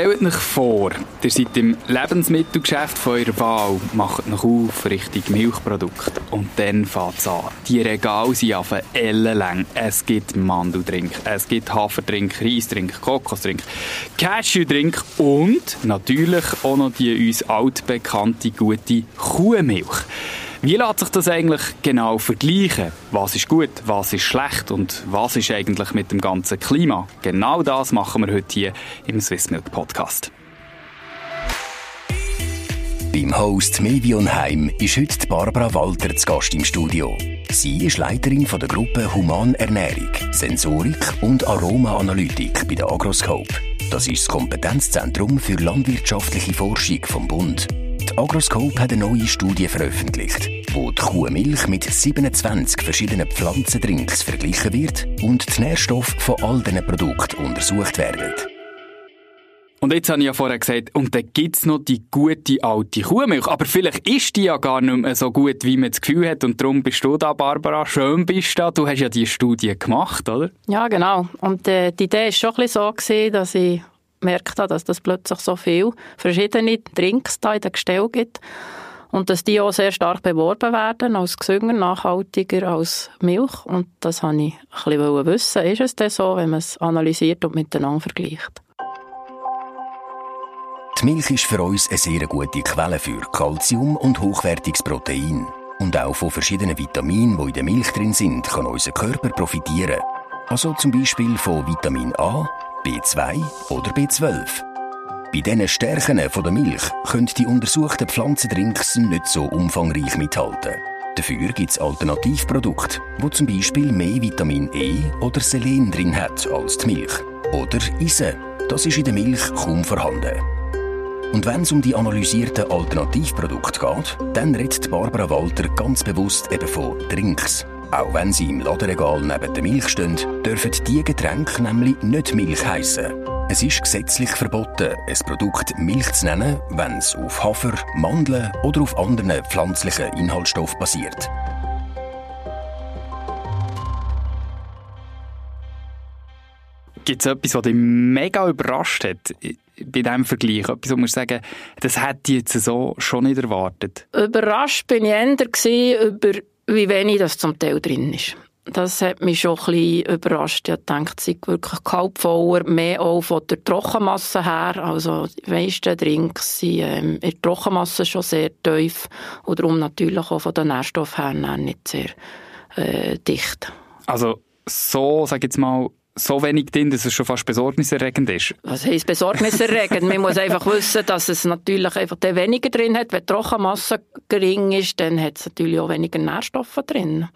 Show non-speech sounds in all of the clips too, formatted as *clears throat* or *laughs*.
Stellt euch vor, ihr seid im Lebensmittelgeschäft von eurer Wahl, macht euch auf Richtung Milchprodukt und dann fängt es an. Die Regale sind auf ellenlang. Es gibt Mandeldrink, es gibt Haferdrink, Reisdrink, Kokosdrink, Cashew-Drink und natürlich auch noch die uns altbekannte gute Kuhmilch. Wie lässt sich das eigentlich genau vergleichen? Was ist gut, was ist schlecht und was ist eigentlich mit dem ganzen Klima? Genau das machen wir heute hier im Swiss Milk Podcast. Beim Host Medion Heim ist heute Barbara Walter zu Gast im Studio. Sie ist Leiterin von der Gruppe Humanernährung, Sensorik und Aromaanalytik bei der Agroscope. Das ist das Kompetenzzentrum für landwirtschaftliche Forschung vom Bund. Die Agroscope hat eine neue Studie veröffentlicht, wo die Kuhmilch mit 27 verschiedenen Pflanzendrinks verglichen wird und die Nährstoffe von all diesen Produkten untersucht werden. Und jetzt habe ich ja vorher gesagt, und dann gibt es noch die gute alte Kuhmilch. Aber vielleicht ist die ja gar nicht mehr so gut, wie man das Gefühl hat. Und darum bist du da, Barbara. Schön bist du da. Du hast ja die Studie gemacht, oder? Ja, genau. Und äh, die Idee war schon ein bisschen so, gewesen, dass ich gemerkt habe, dass es plötzlich so viele verschiedene Drinks da in den Gestell gibt und dass die auch sehr stark beworben werden als gesünder, nachhaltiger als Milch. Und das wollte ich ein bisschen wissen. Ist es denn so, wenn man es analysiert und miteinander vergleicht? Die Milch ist für uns eine sehr gute Quelle für Kalzium und hochwertiges Protein. Und auch von verschiedenen Vitaminen, die in der Milch drin sind, kann unser Körper profitieren. Also zum Beispiel von Vitamin A, B2 oder B12. Bei diesen Stärken der Milch können die untersuchten Pflanzendrinks nicht so umfangreich mithalten. Dafür gibt es Alternativprodukte, wo zum Beispiel mehr Vitamin E oder Selen drin hat als die Milch. Oder Eisen, das ist in der Milch kaum vorhanden. Und wenn es um die analysierten Alternativprodukte geht, dann redet Barbara Walter ganz bewusst eben von Drinks. Auch wenn sie im Laderegal neben der Milch stehen, dürfen diese Getränke nämlich nicht Milch heißen. Es ist gesetzlich verboten, ein Produkt Milch zu nennen, wenn es auf Hafer, Mandeln oder auf anderen pflanzlichen Inhaltsstoffen basiert. Gibt es etwas, was dich mega überrascht hat bei diesem Vergleich? Etwas, wo man sagen das hätte ich jetzt so schon nicht erwartet? Überrascht bin ich eher über wie wenig das zum Teil drin ist. Das hat mich schon ein bisschen überrascht. Ich dachte, es wirklich kaltvoller, mehr auch von der Trockenmasse her. Also die meisten Drinks sind ähm, in der Trockenmasse schon sehr tief und darum natürlich auch von den Nährstoffen her nicht sehr äh, dicht. Also so, sag jetzt mal, so wenig drin, dass es schon fast besorgniserregend ist? Was heisst besorgniserregend? Man muss einfach wissen, dass es natürlich einfach weniger drin hat. Wenn die Trockenmasse gering ist, dann hat es natürlich auch weniger Nährstoffe drin.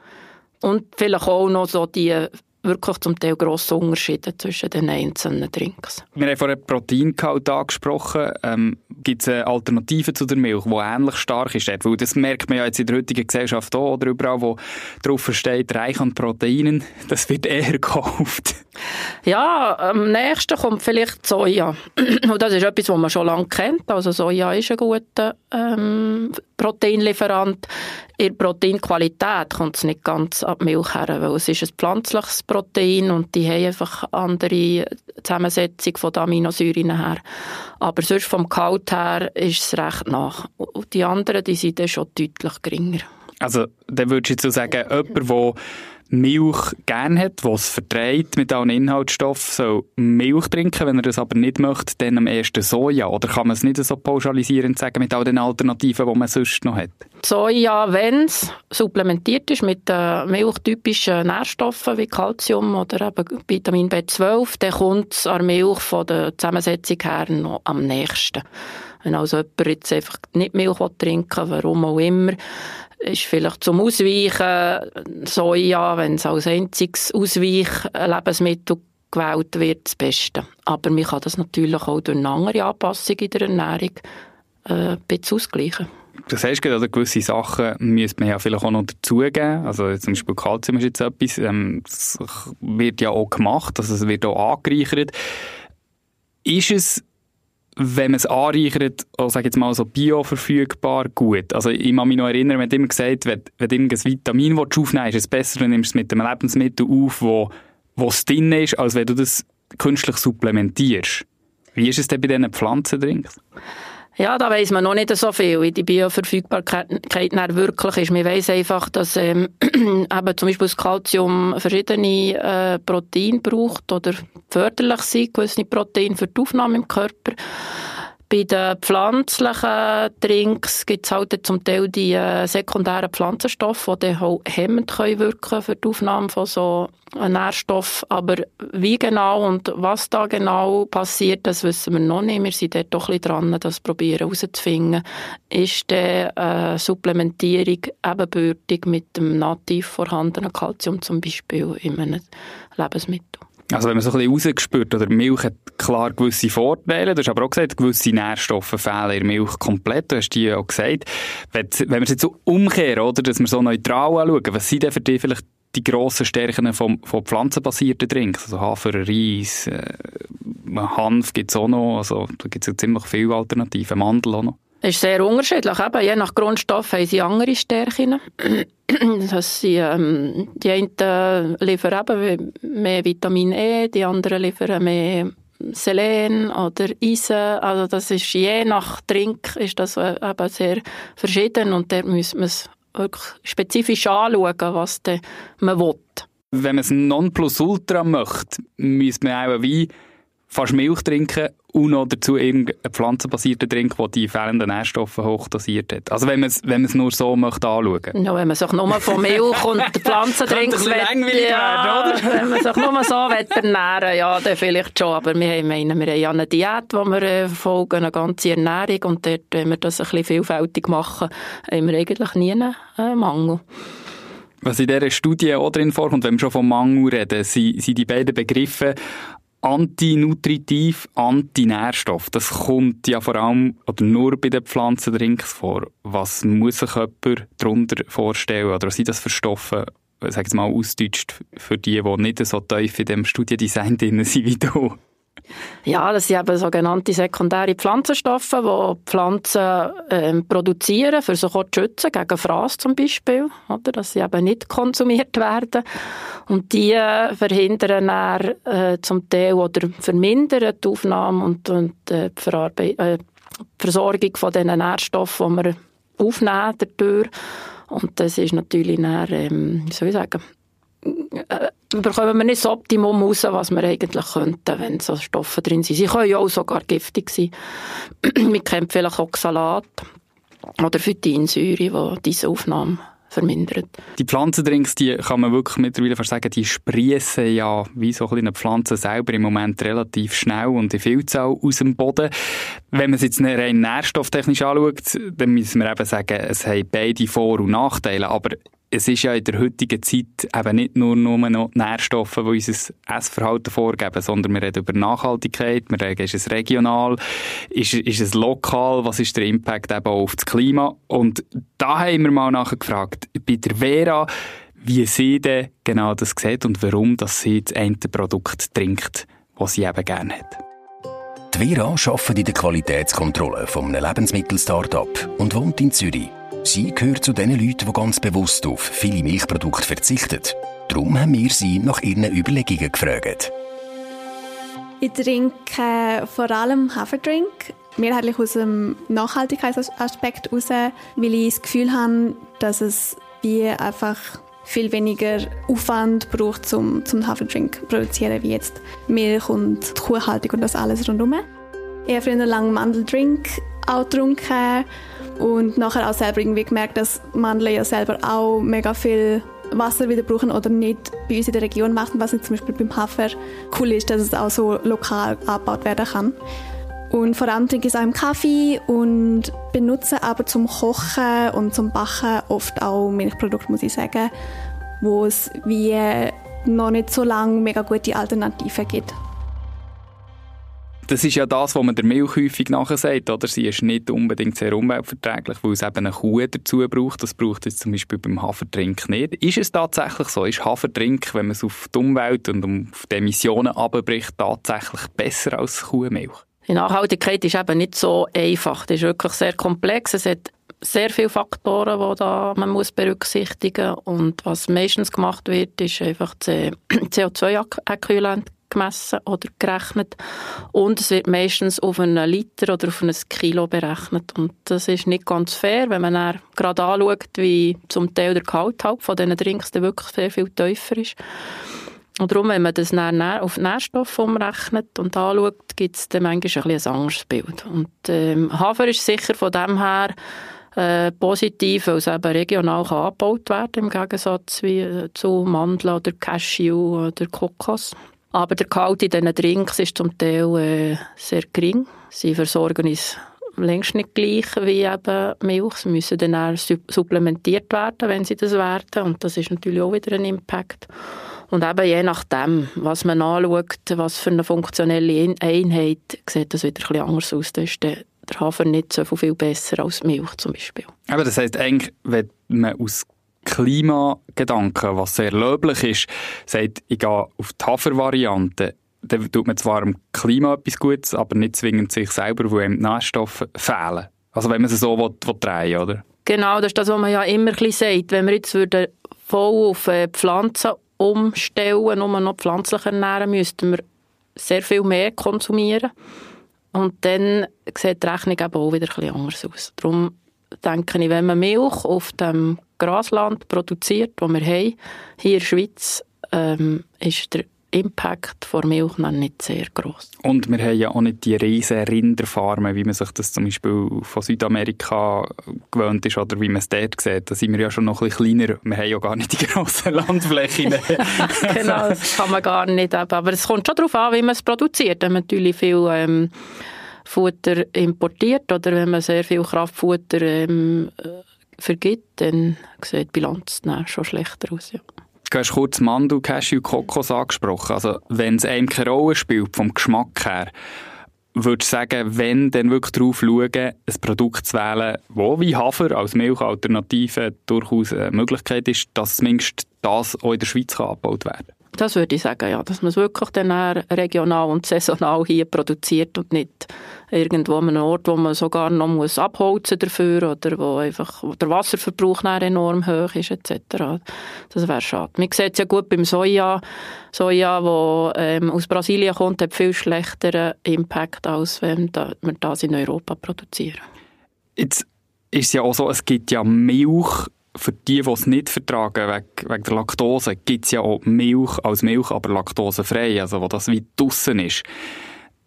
Und vielleicht auch noch so die wirklich zum Teil grosse Unterschiede zwischen den einzelnen Drinks. Wir haben vorhin Proteingehalt angesprochen. Ähm, Gibt es eine Alternative zu der Milch, die ähnlich stark ist? Weil das merkt man ja jetzt in der heutigen Gesellschaft auch, oder überall, wo drauf steht, reich an Proteinen, *laughs* das wird eher gekauft. Ja, am nächsten kommt vielleicht Soja. *clears throat* Und das ist etwas, was man schon lange kennt. Also Soja ist ein guter ähm, Proteinlieferant. In Proteinqualität kommt es nicht ganz ab Milch her, weil es ist ein pflanzliches Protein und die haben einfach andere Zusammensetzung von Aminosäuren her. Aber sonst vom Gehalt her ist es recht nach. Und die anderen, die sind dann schon deutlich geringer. Also, dann würdest du sagen, jemand, der Milch gerne hat, was verträgt mit allen Inhaltsstoffen, soll Milch trinken. Wenn er das aber nicht möchte, dann am ersten Soja. Oder kann man es nicht so pauschalisierend sagen mit all den Alternativen, die man sonst noch hat? Soja, wenn es supplementiert ist mit äh, milchtypischen Nährstoffen wie Calcium oder eben Vitamin B12, dann kommt es an Milch von der Zusammensetzung her noch am nächsten. Wenn also jemand jetzt einfach nicht Milch trinken will, warum auch immer, ist vielleicht zum Ausweichen Soja, wenn es als einziges Ausweichlebensmittel gewählt wird, das Beste. Aber man kann das natürlich auch durch eine andere Anpassung in der Ernährung äh, ein bisschen ausgleichen. Das heißt, also gewisse Sachen müsste man ja vielleicht auch noch dazugeben. Also zum Beispiel Kalzium ist jetzt etwas, ähm, das wird ja auch gemacht, also es wird auch angereichert. Ist es wenn man es anreichert, auch, sag jetzt mal so bioverfügbar, gut. Also ich kann mich noch erinnern, man hat immer gesagt, wenn, wenn du irgendein Vitamin aufnehmen ist es besser, du nimmst es mit einem Lebensmittel auf, wo, wo es drin ist, als wenn du das künstlich supplementierst. Wie ist es denn bei diesen Pflanzendrinks? Ja, da weiss man noch nicht so viel, wie die Bioverfügbarkeit wirklich ist. Man weiss einfach, dass ähm, *clears throat* eben zum Beispiel das Calcium verschiedene äh, Proteine braucht oder förderlich sind, gewisse Proteine für die Aufnahme im Körper. Bei den pflanzlichen Drinks gibt es halt zum Teil die äh, sekundären Pflanzenstoffe, die auch hemmend können wirken für die Aufnahme von so Nährstoffen. Aber wie genau und was da genau passiert, das wissen wir noch nicht. Wir sind dort doch ein bisschen dran, das probieren herauszufinden. Ist die äh, Supplementierung ebenbürtig mit dem nativ vorhandenen Kalzium zum Beispiel in einem Lebensmittel? Also wenn man so ein bisschen rausgespürt, oder Milch hat klar gewisse Vorteile, du hast aber auch gesagt, gewisse Nährstoffe fehlen in der Milch komplett, du hast die ja auch gesagt. Wenn, wir es jetzt so umkehren, oder, dass wir so neutral anschauen, was sind denn für dich vielleicht die grossen Stärken von, von pflanzenbasierten Drinks? Also Hafer, Reis, äh, Hanf gibt es auch noch, also da gibt es ziemlich viele Alternativen, Mandel auch noch. Ist sehr unterschiedlich. Eben, je nach Grundstoff haben sie andere Stärken. *clears throat* Das sie, ähm, die einen liefern eben mehr Vitamin E, die anderen liefern mehr Selen oder Eisen. Also das ist je nach Trink ist das äh, eben sehr verschieden und da muss man es wirklich spezifisch anschauen, was man will. Wenn man es Nonplusultra möchte, müsste man auch wie fast Milch trinken und noch dazu irgendeinen pflanzenbasierten Trink, der die fehlenden Nährstoffe hochdosiert hat. Also wenn man es wenn nur so möchte anschauen. Ja, wenn man sich nur von Milch und *laughs* Pflanzendrinks will, ja, werden, oder? wenn man sich nur so ernähren ja, dann vielleicht schon. Aber wir haben, wir haben ja eine Diät, wo wir äh, folgen, eine ganze Ernährung und dort, wenn wir das ein bisschen vielfältig machen, haben wir eigentlich nie einen äh, Mangel. Was in dieser Studie auch drin vorkommt, wenn wir schon vom Mangel reden, sind, sind die beiden Begriffe Antinutritiv, Antinährstoff. Das kommt ja vor allem oder nur bei den Pflanzendrinks vor. Was muss sich jemand darunter vorstellen? Oder was sind das für Stoffe, sag ich mal, ausdeutscht für die, die nicht so tief in dem Studiendesign drin sind wie du? Ja, das sind eben sogenannte sekundäre Pflanzenstoffe, die Pflanzen ähm, produzieren, für sich auch zu schützen, gegen Fraß zum Beispiel, oder? dass sie eben nicht konsumiert werden. Und die äh, verhindern dann äh, zum Teil oder vermindern die Aufnahme und, und äh, die, Verarbe äh, Versorgung von diesen Nährstoffen, die wir aufnehmen dadurch. Und das ist natürlich dann, ähm, wie soll ich sagen, äh, bekommen wir nicht das Optimum raus, was wir eigentlich könnten, wenn so Stoffe drin sind. Sie können ja auch sogar giftig sein. *clears throat* man kennt vielleicht Oxalat oder Phytinsäure, die diese Aufnahme vermindert. Die Pflanzendrinks, die kann man wirklich mittlerweile fast sagen, die sprießen ja wie so eine Pflanze selber im Moment relativ schnell und in Vielzahl aus dem Boden. Wenn man es jetzt rein nährstofftechnisch anschaut, dann müssen wir eben sagen, es haben beide Vor- und Nachteile, aber es ist ja in der heutigen Zeit eben nicht nur, nur noch Nährstoffe, die unser Essverhalten vorgeben, sondern wir reden über Nachhaltigkeit, wir reden, ist es regional, ist, ist es lokal, was ist der Impact eben auf das Klima und da haben wir mal nachher gefragt, bei der Vera, wie sie denn genau das sieht und warum dass sie das eine Produkt trinkt, das sie eben gerne hat. Die Vera arbeitet in der Qualitätskontrolle von einem Lebensmittel-Startup und wohnt in Zürich. Sie gehört zu den Leuten, die ganz bewusst auf viele Milchprodukte verzichten. Darum haben wir sie nach ihren Überlegungen gefragt. Ich trinke vor allem Haferdrink, mehrheitlich aus dem Nachhaltigkeitsaspekt heraus, weil ich das Gefühl habe, dass es wie einfach viel weniger Aufwand braucht, um zum Haferdrink zu produzieren, wie jetzt Milch und die Kuhhaltung und das alles rundherum. Ich habe früher lange Mandeldrink auch getrunken und nachher auch selber irgendwie gemerkt, dass Mandeln ja selber auch mega viel Wasser wieder brauchen oder nicht bei uns in der Region machen, was jetzt zum Beispiel beim Hafer cool ist, dass es auch so lokal angebaut werden kann. Und vor allem trinke ich es auch im Kaffee und benutze aber zum Kochen und zum Backen oft auch Milchprodukte, muss ich sagen, wo es wie noch nicht so lange mega gute Alternativen gibt. Das ist ja das, was man der Milch häufig nachher sagt, oder? Sie ist nicht unbedingt sehr umweltverträglich, weil es eben eine Kuh dazu braucht. Das braucht es zum Beispiel beim Hafertrink nicht. Ist es tatsächlich so? Ist Hafertrink, wenn man es auf die Umwelt und auf die Emissionen abbricht, tatsächlich besser als Kuhmilch? Die Nachhaltigkeit ist eben nicht so einfach. Das ist wirklich sehr komplex. Es hat sehr viele Faktoren, die da man muss berücksichtigen muss. Und was meistens gemacht wird, ist einfach CO2-Äquivalent *clears throat* gemessen oder gerechnet und es wird meistens auf einen Liter oder auf ein Kilo berechnet und das ist nicht ganz fair, wenn man gerade anschaut, wie zum Teil der Gehalt von diesen Drinks wirklich sehr viel tiefer ist. Und darum, wenn man das dann auf Nährstoffe umrechnet und anschaut, gibt es dann manchmal ein, ein anderes Bild. Und ähm, Hafer ist sicher von dem her äh, positiv, weil es eben regional kann angebaut werden im Gegensatz wie, äh, zu Mandeln oder Cashew oder Kokos. Aber der Gehalt in diesen Drinks ist zum Teil äh, sehr gering. Sie versorgen uns längst nicht gleich wie eben Milch. Sie müssen dann auch supplementiert werden, wenn sie das werden. Und das ist natürlich auch wieder ein Impact. Und eben je nachdem, was man anschaut, was für eine funktionelle Einheit, sieht das wieder ein anders aus. Da ist der, der Hafer nicht so viel besser als Milch zum Beispiel. Aber das heisst eigentlich, wenn man aus Klimagedanken, was sehr löblich ist, sagt, ich gehe auf die Hafervariante, dann tut man zwar dem Klima etwas Gutes, aber nicht zwingend sich selber, wo ihm die Nährstoffe fehlen. Also wenn man es so will, will drehen oder? Genau, das ist das, was man ja immer ein bisschen sagt. Wenn wir jetzt voll auf äh, Pflanzen umstellen, nur noch pflanzlich ernähren, müssten wir sehr viel mehr konsumieren. Und dann sieht die Rechnung eben auch wieder etwas anders aus. Darum denke ich, wenn man Milch auf dem Grasland produziert, das wir haben, hier in der Schweiz, ähm, ist der Impact von Milch noch nicht sehr groß. Und wir haben ja auch nicht die riesen Rinderfarmen, wie man sich das zum Beispiel von Südamerika gewöhnt ist oder wie man es dort sieht. Da sind wir ja schon noch ein bisschen kleiner. Wir haben ja gar nicht die grossen Landflächen. *laughs* genau, das kann man gar nicht. Aber es kommt schon darauf an, wie man es produziert. Wenn man natürlich viel ähm, Futter importiert oder wenn man sehr viel Kraftfutter ähm, äh, vergibt, dann sieht die Bilanz dann schon schlechter aus. Ja. Du hast kurz Mandel, Cashew, Kokos angesprochen. Also, wenn es einem keine Rolle spielt, vom Geschmack her, würdest du sagen, wenn dann wirklich darauf schauen, ein Produkt zu wählen, wo wie Hafer als Milchalternative durchaus eine Möglichkeit ist, dass zumindest das auch in der Schweiz kann abgebaut werden? Das würde ich sagen, ja. Dass man es wirklich dann regional und saisonal hier produziert und nicht irgendwo an einem Ort, wo man sogar noch muss abholzen dafür oder wo einfach der Wasserverbrauch enorm hoch ist etc. Das wäre schade. Man sieht es ja gut beim Soja. Soja, das ähm, aus Brasilien kommt, hat viel schlechteren Impact, als wenn wir das in Europa produzieren. Jetzt ist es ja auch so, es gibt ja Milch für die, die es nicht vertragen wegen, wegen der Laktose, gibt es ja auch Milch als Milch, aber laktosefrei, also wo das wie draussen ist.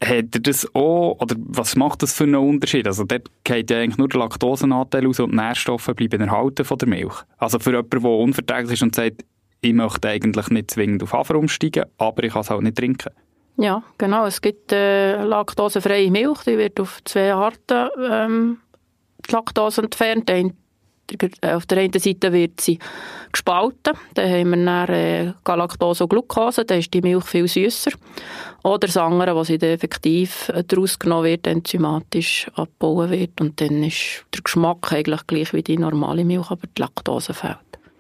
Hat er das auch, oder was macht das für einen Unterschied? Also dort geht ja eigentlich nur der Laktosenanteil aus und die Nährstoffe bleiben erhalten von der Milch. Also für jemanden, der unverträglich ist und sagt, ich möchte eigentlich nicht zwingend auf Hafer umsteigen, aber ich kann es auch nicht trinken. Ja, genau. Es gibt äh, laktosefreie Milch, die wird auf zwei Arten ähm, Laktose entfernt. Auf der einen Seite wird sie gespalten, dann haben wir dann äh, Galaktose und Glucose, dann ist die Milch viel süßer. Oder das andere, was effektiv äh, daraus genommen wird, enzymatisch abgebaut wird und dann ist der Geschmack eigentlich gleich wie die normale Milch, aber die Laktose fehlt.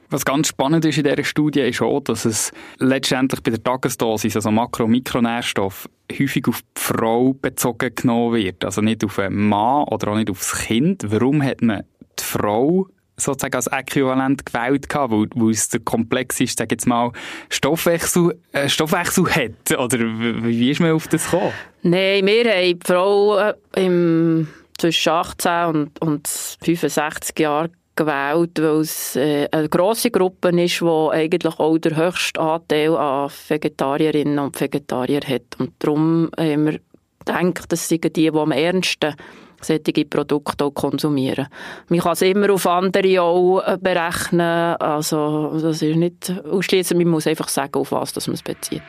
Was ganz spannend ist in dieser Studie, ist auch, dass es letztendlich bei der Tagesdosis, also Makro- und Mikronährstoff, häufig auf die Frau bezogen genommen wird. Also nicht auf einen Mann oder auch nicht auf das Kind. Warum hat man die Frau sozusagen als Äquivalent gewählt gehabt, weil, es der Komplex ist, sag jetzt mal, Stoffwechsel, äh, Stoffwechsel hat? Oder wie ist man auf das gekommen? Nein, wir haben die Frau äh, im, zwischen 18 und, und 65 Jahren gewählt, weil es äh, eine grosse Gruppe ist, die eigentlich auch der höchste Anteil an Vegetarierinnen und Vegetarier hat. Und darum haben wir gedacht, das sind die, die am ernsten solche Produkte auch konsumieren. Man kann es immer auf andere auch äh, berechnen, also das ist nicht ausschließlich, man muss einfach sagen, auf was man es bezieht.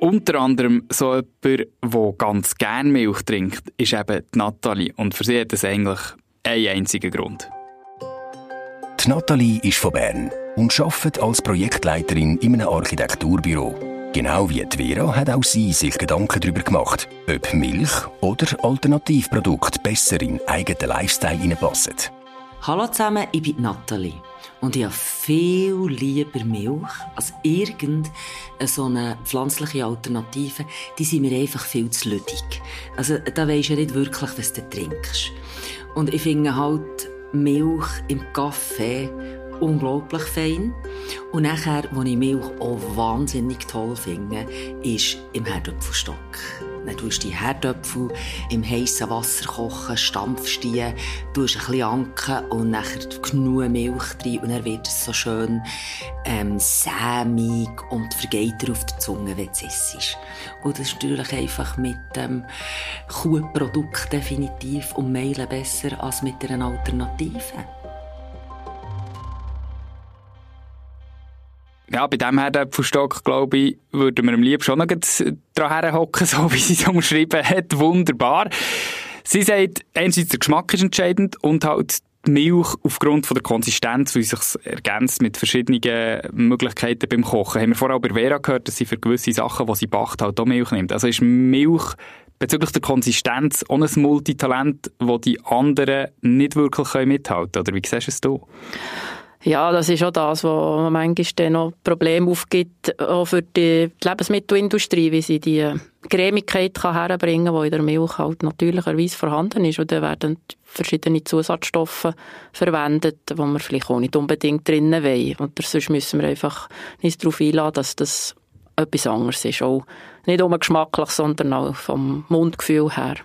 Unter anderem so jemand, der ganz gerne Milch trinkt, ist eben die Nathalie. Und für sie hat es eigentlich einen einzigen Grund. Die Nathalie ist von Bern und arbeitet als Projektleiterin in einem Architekturbüro. Genau wie die Vera hat auch sie sich Gedanken darüber gemacht, ob Milch oder Alternativprodukte besser in eigenen Lifestyle hineinpassen. Hallo zusammen, ich bin Nathalie. Und ich habe viel lieber Milch als irgendeine so eine pflanzliche Alternative. Die sind mir einfach viel zu lüdig. Also, da weisst ja nicht wirklich, was du trinkst. Und ich finde halt Milch im Kaffee unglaublich fein. Und nachher, was ich Milch auch wahnsinnig toll finde, ist im Herdöpfelstock. Dann tust du die Herdöpfel im heißen Wasser kochen, stampfst die, tust ein bisschen anken und nachher genug Milch rein und dann wird es so schön ähm, sämig und vergeht dir auf die Zunge, wenn es ist. Und das ist natürlich einfach mit dem Kuhprodukt definitiv um Meilen besser als mit einer Alternative. Ja, bei diesem Herdäpfelstock, glaube ich, würden wir am liebsten schon noch dran hocken, *laughs* so wie sie es umschrieben hat. Wunderbar. Sie sagt, einerseits der Geschmack ist entscheidend und halt die Milch aufgrund von der Konsistenz, wie sich ergänzt mit verschiedenen Möglichkeiten beim Kochen. Haben wir vorher auch bei Vera gehört, dass sie für gewisse Sachen, die sie backt, halt auch Milch nimmt. Also ist Milch bezüglich der Konsistenz auch ein Multitalent, das die anderen nicht wirklich mithalten können? Oder wie siehst du es? Ja, das ist auch das, was manchmal noch Probleme aufgibt, auch für die Lebensmittelindustrie, wie sie die Cremigkeit kann herbringen kann, die in der Milch halt natürlicherweise vorhanden ist. Und dann werden verschiedene Zusatzstoffe verwendet, die wir vielleicht auch nicht unbedingt drinnen wollen. Und sonst müssen wir einfach nicht darauf einladen, dass das etwas anderes ist. Auch nicht nur geschmacklich, sondern auch vom Mundgefühl her.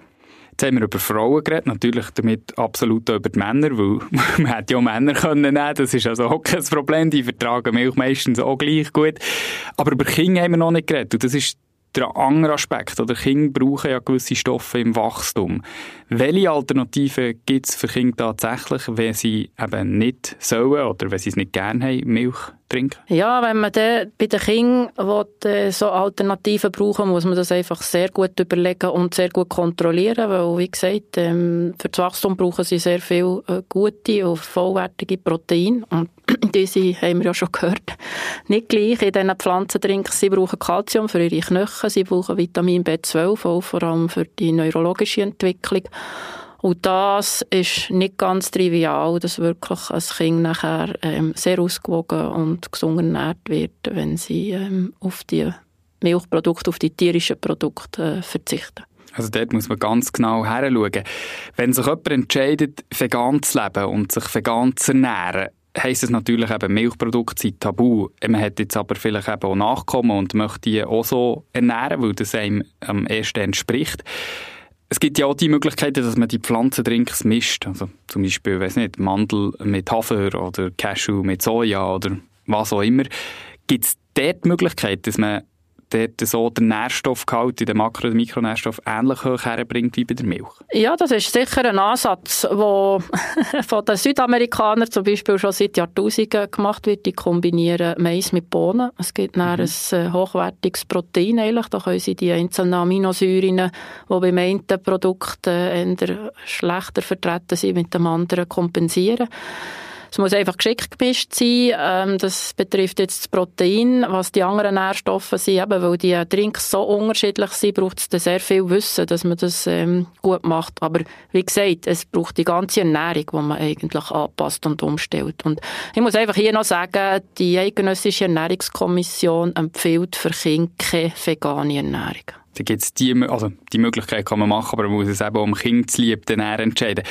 Jetzt haben wir über Frauen geredet, natürlich damit absolut über die Männer, weil *laughs* man hätte ja Männer können nehmen, das ist also auch kein Problem, die vertragen Milch meistens auch gleich gut. Aber über Kinder haben wir noch nicht geredet und das ist der andere Aspekt. Oder Kinder brauchen ja gewisse Stoffe im Wachstum. Welche Alternativen gibt es für Kinder tatsächlich, wenn sie eben nicht sollen oder wenn sie es nicht gerne haben, Milch trinken? Ja, wenn man dann bei den Kindern will, so Alternativen brauchen muss man das einfach sehr gut überlegen und sehr gut kontrollieren, weil, wie gesagt, ähm, für das Wachstum brauchen sie sehr viel äh, gute und vollwertige Proteine und *clears throat* diese haben wir ja schon gehört, nicht gleich in diesen Pflanzendrinks. Sie brauchen Kalzium für ihre Knochen, sie brauchen Vitamin B12, auch vor allem für die neurologische Entwicklung. Und das ist nicht ganz trivial, dass wirklich ein Kind nachher ähm, sehr ausgewogen und gesund ernährt wird, wenn sie ähm, auf die Milchprodukte, auf die tierischen Produkte äh, verzichten. Also dort muss man ganz genau heranschauen. Wenn sich jemand entscheidet, vegan zu leben und sich vegan zu ernähren, heisst es natürlich eben, Milchprodukte sind tabu. Man hat jetzt aber vielleicht eben auch Nachkommen und möchte die auch so ernähren, weil das einem am ersten entspricht. Es gibt ja auch die Möglichkeit, dass man die Pflanzendrinks mischt. Also zum Beispiel, weiß nicht, Mandel mit Hafer oder Cashew mit Soja oder was auch immer. Gibt es dort die Möglichkeit, dass man dort so den Nährstoffgehalt in den Makro- und Mikronährstoffen ähnlich hoch herbringt wie bei der Milch? Ja, das ist sicher ein Ansatz, der *laughs* von den Südamerikanern zum Beispiel schon seit Jahrtausenden gemacht wird. Die kombinieren Mais mit Bohnen. Es gibt mhm. ein äh, hochwertiges Protein eigentlich. Da können sie die einzelnen Aminosäuren, die beim einen Produkt äh, schlechter vertreten sind, mit dem anderen kompensieren. Es muss einfach geschickt gemischt sein. Ähm, das betrifft jetzt das Protein. Was die anderen Nährstoffe sind, eben, weil die Drinks so unterschiedlich sind, braucht es sehr viel Wissen, dass man das ähm, gut macht. Aber wie gesagt, es braucht die ganze Ernährung, die man eigentlich anpasst und umstellt. Und ich muss einfach hier noch sagen, die Eidgenössische Ernährungskommission empfiehlt für Kinder keine vegane Ernährung. Da gibt's die, also die Möglichkeit kann man machen, aber man muss es eben um Kind zu lieb entscheiden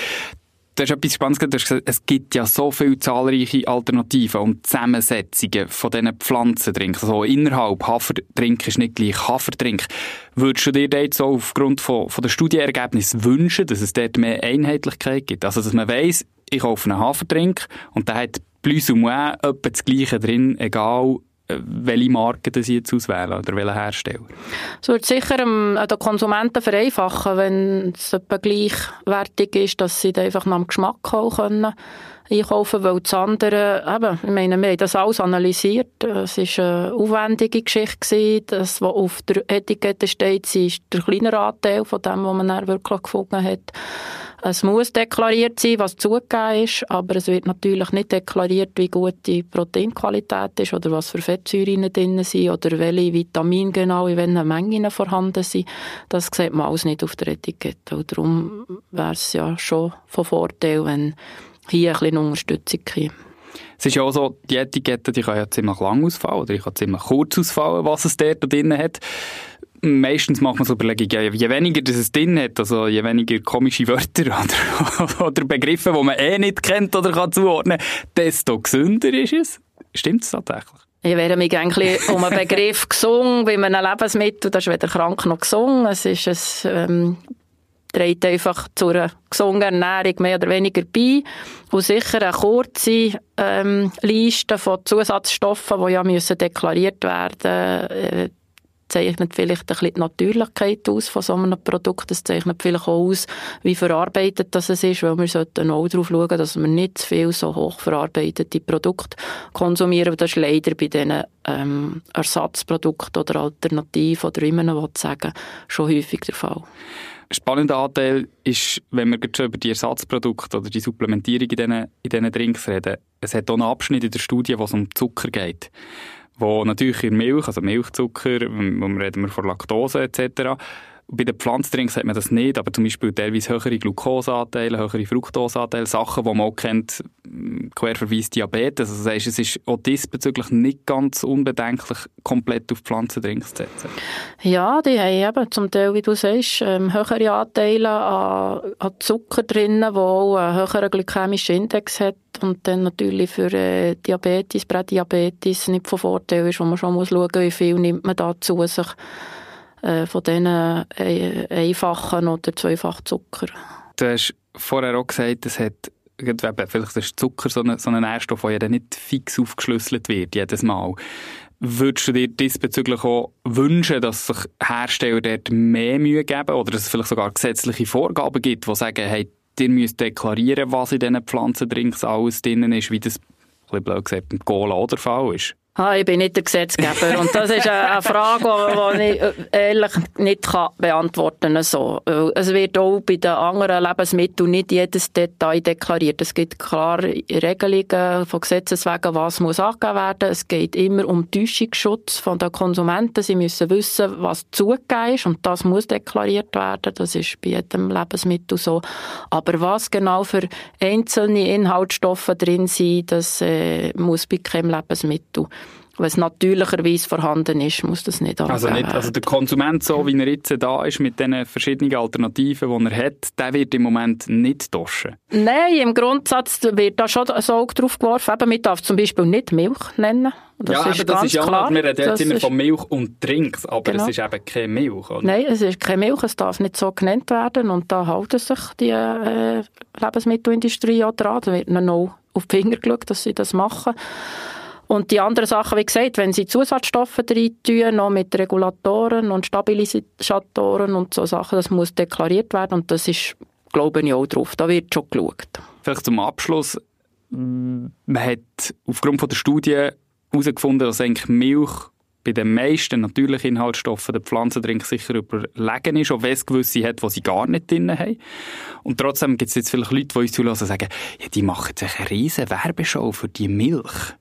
du hast etwas Spannendes gesagt, es gibt ja so viele zahlreiche Alternativen und Zusammensetzungen von diesen Pflanzendrinks. Also innerhalb Haferdrink ist nicht gleich Haferdrink. Würdest du dir jetzt so aufgrund von, von der Studienergebnisse wünschen, dass es dort mehr Einheitlichkeit gibt? Also, dass man weiss, ich kaufe einen Haferdrink und der hat plus ou moins etwa das Gleiche drin, egal welche Marke das jetzt auswählen oder welchen Hersteller? Es wird sicher ähm, den Konsumenten vereinfachen, wenn es etwa gleichwertig ist, dass sie einfach nach dem Geschmack auch können einkaufen, weil das andere, eben, ich meine, wir haben das alles analysiert. Es war eine aufwendige Geschichte. Das, was auf der Etikette steht, ist der kleinere Anteil von dem, was man dann wirklich gefunden hat. Es muss deklariert sein, was zugegeben ist, aber es wird natürlich nicht deklariert, wie gut die Proteinqualität ist oder was für Fettsäuren drin sind oder welche Vitamine genau in welchen Mengen vorhanden sind. Das sieht man alles nicht auf der Etikette. Und darum wäre es ja schon von Vorteil, wenn hier ein bisschen Unterstützung käme. Es ist ja auch so, die Etikette, die kann ja ziemlich lang ausfallen oder ich kann ziemlich kurz ausfallen, was es dort drin hat meistens macht man so Überlegungen, je weniger das es drin hat, also je weniger komische Wörter *laughs* oder, oder Begriffe, die man eh nicht kennt oder kann zuordnen, desto gesünder ist es. Stimmt es tatsächlich? Ich werde mich eigentlich um einen Begriff *laughs* gesungen, wie man ein Lebensmittel, das ist weder krank noch gesungen. Es ist ein, ähm, trägt einfach zu einer gesunden Ernährung mehr oder weniger bei. Und sicher eine kurze ähm, Liste von Zusatzstoffen, die ja müssen deklariert werden äh, zeichnet vielleicht ein bisschen die Natürlichkeit aus von so einem Produkt. Es zeichnet vielleicht auch aus, wie verarbeitet das ist, weil wir sollten auch darauf schauen, dass wir nicht zu viel so hochverarbeitete Produkte konsumieren. Das ist leider bei diesen ähm, Ersatzprodukten oder Alternativen oder wie man sagen schon häufig der Fall. Ein spannender Anteil ist, wenn wir schon über die Ersatzprodukte oder die Supplementierung in diesen, in diesen Drinks reden, es hat auch einen Abschnitt in der Studie, wo es um Zucker geht wo natürlich in Milch, also Milchzucker, reden wir von Laktose etc., bei den Pflanzdrinks hat man das nicht, aber zum Beispiel teilweise höhere Glukoseanteile, höhere Fructoseanteile, Sachen, die man auch kennt, Querverweis Diabetes. Also das heißt, es ist auch diesbezüglich nicht ganz unbedenklich, komplett auf Pflanzendrinks zu setzen. Ja, die haben eben zum Teil, wie du sagst, ähm, höhere Anteile an, an Zucker drin, der auch einen höheren glykämischen Index hat und dann natürlich für äh, Diabetes, Prädiabetes nicht von Vorteil ist, wo man schon muss schauen muss, wie viel nimmt man da zu sich äh, von diesen äh, einfachen oder zweifachen Zucker. Du hast vorher auch gesagt, es hat vielleicht ist Zucker so ein, so ein Nährstoff, der ja nicht fix aufgeschlüsselt wird, jedes Mal. Würdest du dir diesbezüglich auch wünschen, dass sich Hersteller dort mehr Mühe geben oder dass es vielleicht sogar gesetzliche Vorgaben gibt, die sagen, hey, ihr müsst deklarieren, was in diesen Pflanzendrinks alles drin ist, wie das, ein bisschen blöd gesagt, im Cola oder Fall ist? Ah, ich bin nicht der Gesetzgeber. Und das ist eine Frage, die ich äh, ehrlich nicht beantworten kann. Es wird auch bei den anderen Lebensmitteln nicht jedes Detail deklariert. Es gibt klare Regelungen von Gesetzes wegen, was muss angegeben werden. Es geht immer um Täuschungsschutz von den Konsumenten. Sie müssen wissen, was zugegeben ist und das muss deklariert werden. Das ist bei jedem Lebensmittel so. Aber was genau für einzelne Inhaltsstoffe drin sind, das äh, muss bei keinem Lebensmittel es natürlicherweise vorhanden ist, muss das nicht also nicht, Also der Konsument, so wie er jetzt da ist, mit den verschiedenen Alternativen, die er hat, der wird im Moment nicht toschen? Nein, im Grundsatz wird da schon ein Auge drauf geworfen. Eben, man darf zum Beispiel nicht Milch nennen. Das ja, ist eben, das ist ja klar. Wir reden jetzt immer von Milch und Trinks, aber genau. es ist eben keine Milch, oder? Nein, es ist keine Milch, es darf nicht so genannt werden und da halten sich die äh, Lebensmittelindustrie auch dran. Da wird auch auf die Finger geschaut, dass sie das machen. Und die anderen Sachen, wie gesagt, wenn sie Zusatzstoffe rein tun, noch mit Regulatoren und Stabilisatoren und so Sachen, das muss deklariert werden und das ist, glaube ich, auch drauf. Da wird schon geschaut. Vielleicht zum Abschluss. Man hat aufgrund von der Studie herausgefunden, dass eigentlich Milch bei den meisten natürlichen Inhaltsstoffen der Pflanzendrink sicher überlegen ist, auch wenn es gewisse hat, die sie gar nicht drin haben. Und trotzdem gibt es jetzt vielleicht Leute, die uns zulassen und sagen, ja, die machen sich eine riesige Werbeshow für die Milch.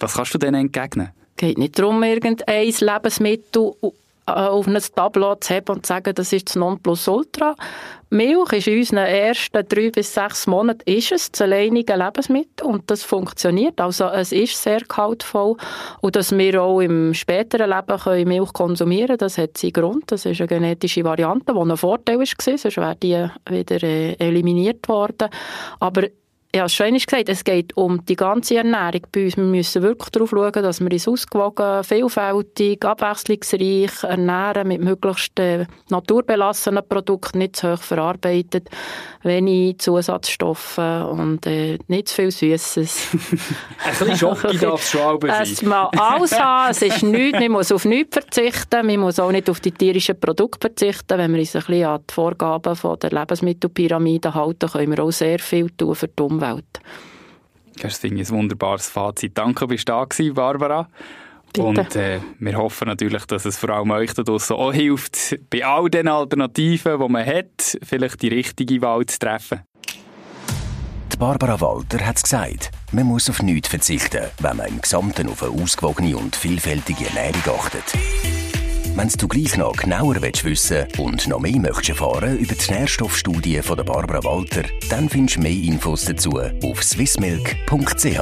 Was kannst du denen entgegnen? Es geht nicht darum, irgendein Lebensmittel äh, auf ein Tableau zu haben und zu sagen, das ist das Nonplusultra. Milch ist in unseren ersten drei bis sechs Monaten ist es das alleinige Lebensmittel und das funktioniert. Also es ist sehr gehaltvoll und dass wir auch im späteren Leben können Milch konsumieren können, das hat seinen Grund. Das ist eine genetische Variante, die ein Vorteil war, sonst wäre die wieder äh, eliminiert worden. Aber ja, schon einmal gesagt, es geht um die ganze Ernährung bei uns. Wir müssen wirklich darauf schauen, dass wir uns ausgewogen, vielfältig, abwechslungsreich ernähren, mit möglichst äh, naturbelassenen Produkten, nicht zu hoch verarbeitet, wenig Zusatzstoffe und äh, nicht zu viel Süßes. *laughs* Ein bisschen Schoki darf es schon auch sein. Es mag alles haben, es ist nichts, man muss auf nichts verzichten, man muss auch nicht auf die tierischen Produkte verzichten. Wenn wir uns ein bisschen an die Vorgaben von der Lebensmittelpyramide halten, können wir auch sehr viel tun für die Umwelt. Das finde ich ein wunderbares Fazit. Danke, bist du da gewesen, Barbara. Bitte. Und äh, wir hoffen natürlich, dass es vor allem euch da draussen auch hilft, bei all den Alternativen, die man hat, vielleicht die richtige Wahl zu treffen. Die Barbara Walter hat es gesagt, man muss auf nichts verzichten, wenn man im Gesamten auf eine ausgewogene und vielfältige Ernährung achtet. Wenn du gleich noch genauer wissen und noch mehr möchtest erfahren über die Nährstoffstudie von der Barbara Walter, dann findest du mehr Infos dazu auf swissmilk.ch.